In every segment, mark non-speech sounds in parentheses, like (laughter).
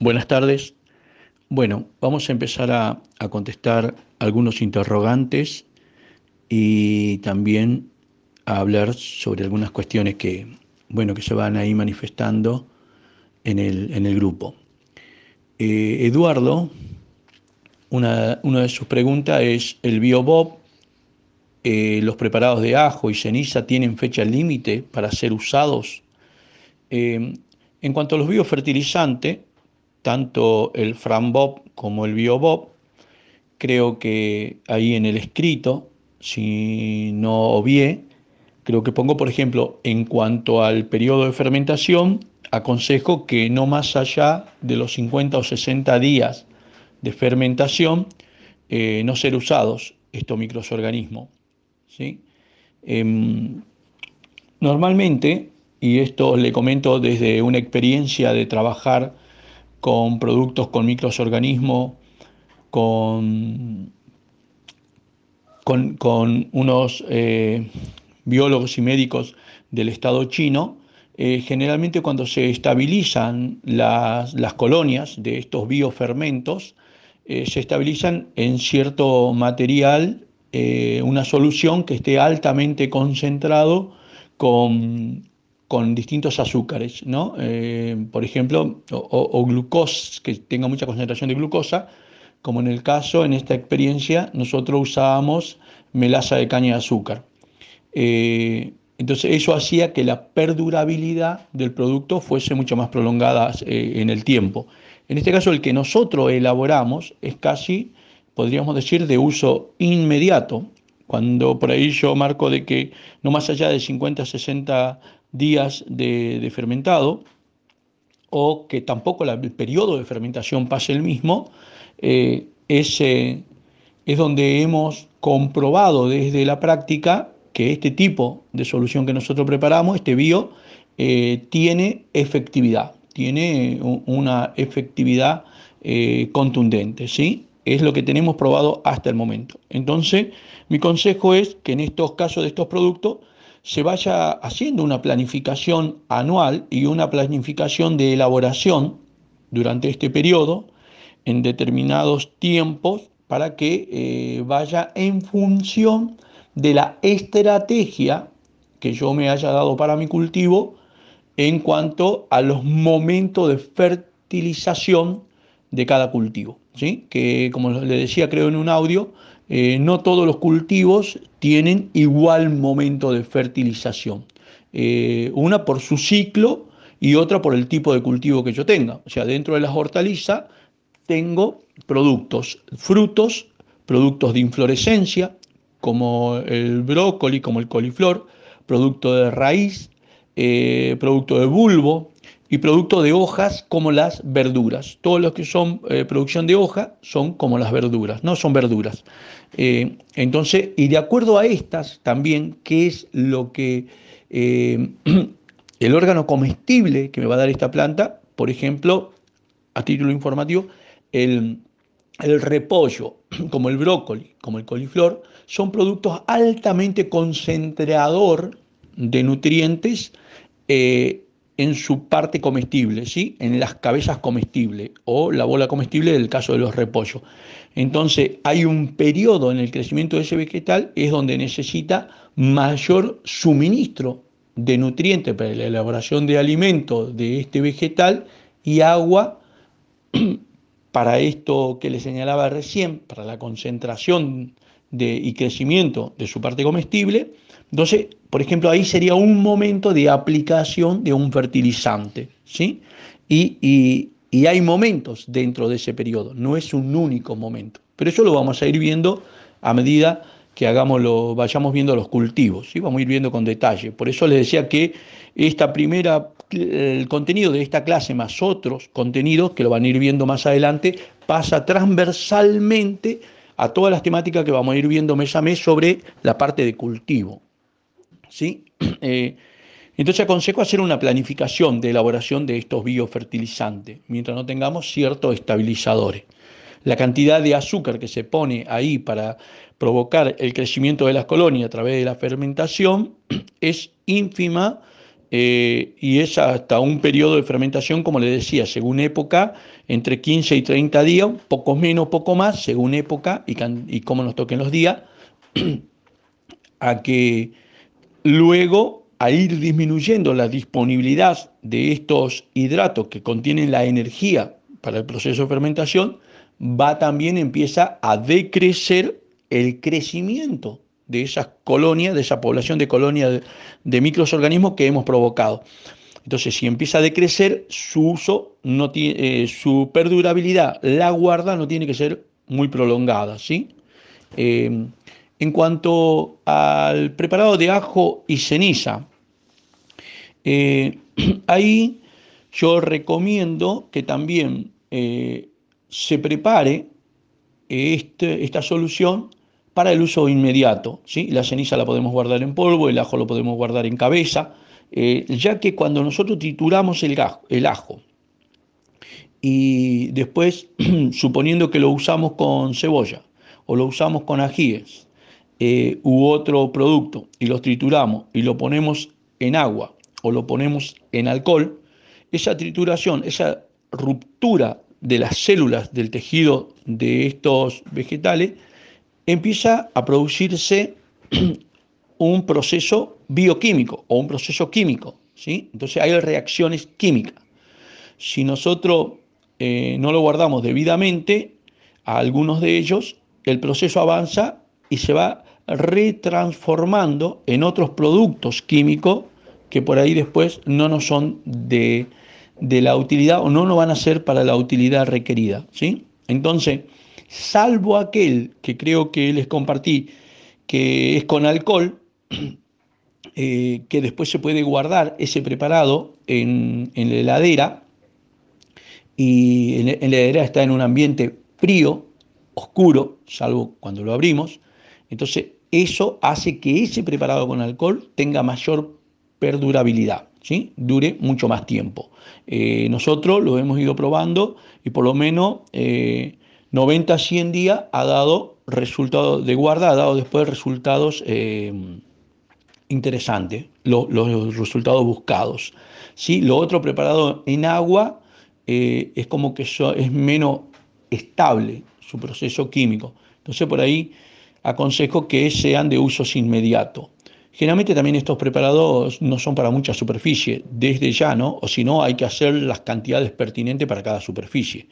Buenas tardes. Bueno, vamos a empezar a, a, contestar algunos interrogantes y también a hablar sobre algunas cuestiones que, bueno, que se van ahí manifestando en el, en el grupo. Eh, Eduardo, una, una, de sus preguntas es, ¿el BioBob, eh, los preparados de ajo y ceniza tienen fecha límite para ser usados? Eh, en cuanto a los biofertilizantes, tanto el Frambob como el BioBob, creo que ahí en el escrito, si no obvié, creo que pongo, por ejemplo, en cuanto al periodo de fermentación, aconsejo que no más allá de los 50 o 60 días de fermentación, eh, no ser usados estos microorganismos. ¿sí? Eh, normalmente, y esto le comento desde una experiencia de trabajar con productos con microorganismos, con, con, unos eh, biólogos y médicos del Estado chino, eh, generalmente cuando se estabilizan las, las, colonias de estos biofermentos, eh, se estabilizan en cierto material, una solución que esté altamente concentrado con, con distintos azúcares, ¿no? Eh, por ejemplo, o, o, glucosa, que tenga mucha concentración de glucosa, como en el caso, en esta experiencia, nosotros usábamos melaza de caña de azúcar. Eh, entonces eso hacía que la perdurabilidad del producto fuese mucho más prolongada eh, en el tiempo. En este caso, el que nosotros elaboramos es casi, podríamos decir, de uso inmediato. Cuando por ahí yo marco de que no más allá de 50, 60 días de, fermentado, o que tampoco el periodo de fermentación pase el mismo, eh, es, eh, es donde hemos comprobado desde la práctica que este tipo de solución que nosotros preparamos, este bio, eh, tiene efectividad, tiene una efectividad contundente, ¿sí? Es lo que tenemos probado hasta el momento. Entonces, mi consejo es que en estos casos de estos productos se vaya haciendo una planificación anual y una planificación de elaboración durante este periodo en determinados tiempos para que eh, vaya en función de la estrategia que yo me haya dado para mi cultivo en cuanto a los momentos de fertilización de cada cultivo. ¿sí? Que como le decía creo en un audio, eh, no todos los cultivos tienen igual momento de fertilización. Eh, una por su ciclo y otra por el tipo de cultivo que yo tenga. O sea, dentro de las hortalizas tengo productos, frutos, productos de inflorescencia, como el brócoli, como el coliflor, producto de raíz, eh, producto de bulbo y producto de hojas como las verduras. Todos los que son eh, producción de hoja son como las verduras, no son verduras. Eh, entonces, y de acuerdo a estas también, ¿qué es lo que eh, (clears throat) el órgano comestible que me va a dar esta planta? Por ejemplo, a título informativo, el, el repollo, (clears throat) como el brócoli, como el coliflor, son productos altamente concentrador de nutrientes en su parte comestible, ¿sí? en las cabezas comestibles o la bola comestible del caso de los repollos. Entonces hay un periodo en el crecimiento de ese vegetal es donde necesita mayor suministro de nutrientes para la elaboración de alimentos de este vegetal y agua (clears throat) para esto que le señalaba recién, para la concentración de, y crecimiento de su parte comestible. Entonces, por ejemplo, ahí sería un momento de aplicación de un fertilizante, ¿sí? Y, y, y hay momentos dentro de ese periodo, no es un único momento. Pero eso lo vamos a ir viendo a medida que hagamos lo, vayamos viendo los cultivos, ¿sí? vamos a ir viendo con detalle. Por eso les decía que esta primera, el contenido de esta clase más otros contenidos que lo van a ir viendo más adelante, pasa transversalmente a todas las temáticas que vamos a ir viendo mes a mes sobre la parte de cultivo. ¿sí? (clears throat) Eh, entonces aconsejo hacer una planificación de elaboración de estos biofertilizantes, mientras no tengamos ciertos estabilizadores. La cantidad de azúcar que se pone ahí para provocar el crecimiento de las colonias a través de la fermentación (clears throat) es ínfima eh, y es hasta un periodo de fermentación, como le decía, según época, entre 15 y 30 días, poco menos, poco más, según época y, y cómo nos toquen los días, (clears throat) a que luego a ir disminuyendo la disponibilidad de estos hidratos que contienen la energía para el proceso de fermentación, va también, empieza a decrecer el crecimiento de esas colonias, de esa población de colonias de, microorganismos que hemos provocado. Entonces, si empieza a decrecer, su uso, no tiene, eh, su perdurabilidad, la guarda no tiene que ser muy prolongada. ¿sí? Eh, en cuanto al preparado de ajo y ceniza, eh, (clears throat) ahí yo recomiendo que también se prepare este, esta solución para el uso inmediato. ¿sí? La ceniza la podemos guardar en polvo, el ajo lo podemos guardar en cabeza, eh, ya que cuando nosotros trituramos el, el ajo y después, (clears throat) suponiendo que lo usamos con cebolla o lo usamos con ajíes eh, u otro producto y los trituramos y lo ponemos en agua o lo ponemos en alcohol, esa trituración, esa ruptura de las células del tejido de estos vegetales, empieza a producirse (clears throat) un proceso bioquímico o un proceso químico. ¿sí? Entonces hay reacciones químicas. Si nosotros eh, no lo guardamos debidamente, a algunos de ellos el proceso avanza y se va retransformando en otros productos químicos que por ahí después no nos son de, de la utilidad o no nos van a ser para la utilidad requerida. ¿sí? Entonces, salvo aquel que creo que les compartí, que es con alcohol, (clears throat) eh, que después se puede guardar ese preparado en, la heladera, y en, la heladera está en un ambiente frío, oscuro, salvo cuando lo abrimos, entonces eso hace que ese preparado con alcohol tenga mayor perdurabilidad, ¿sí? dure mucho más tiempo. Eh, nosotros lo hemos ido probando y por lo menos eh, 90 a 100 días ha dado resultados de guarda, ha dado después resultados eh, interesantes, los resultados buscados. ¿sí? Lo otro preparado en agua eh, es como que es menos estable su proceso químico. Entonces por ahí aconsejo que sean de uso inmediato. Generalmente también estos preparados no son para mucha superficie, desde ya, ¿no? O si no, hay que hacer las cantidades pertinentes para cada superficie.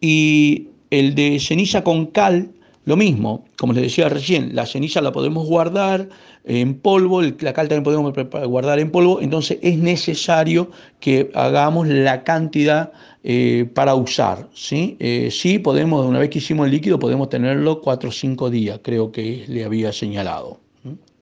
Y el de ceniza con cal, lo mismo, como les decía recién, la ceniza la podemos guardar en polvo, la cal también podemos guardar en polvo, entonces es necesario que hagamos la cantidad eh, para usar. ¿sí? Eh, sí, podemos, una vez que hicimos el líquido, podemos tenerlo 4 o 5 días, creo que le había señalado.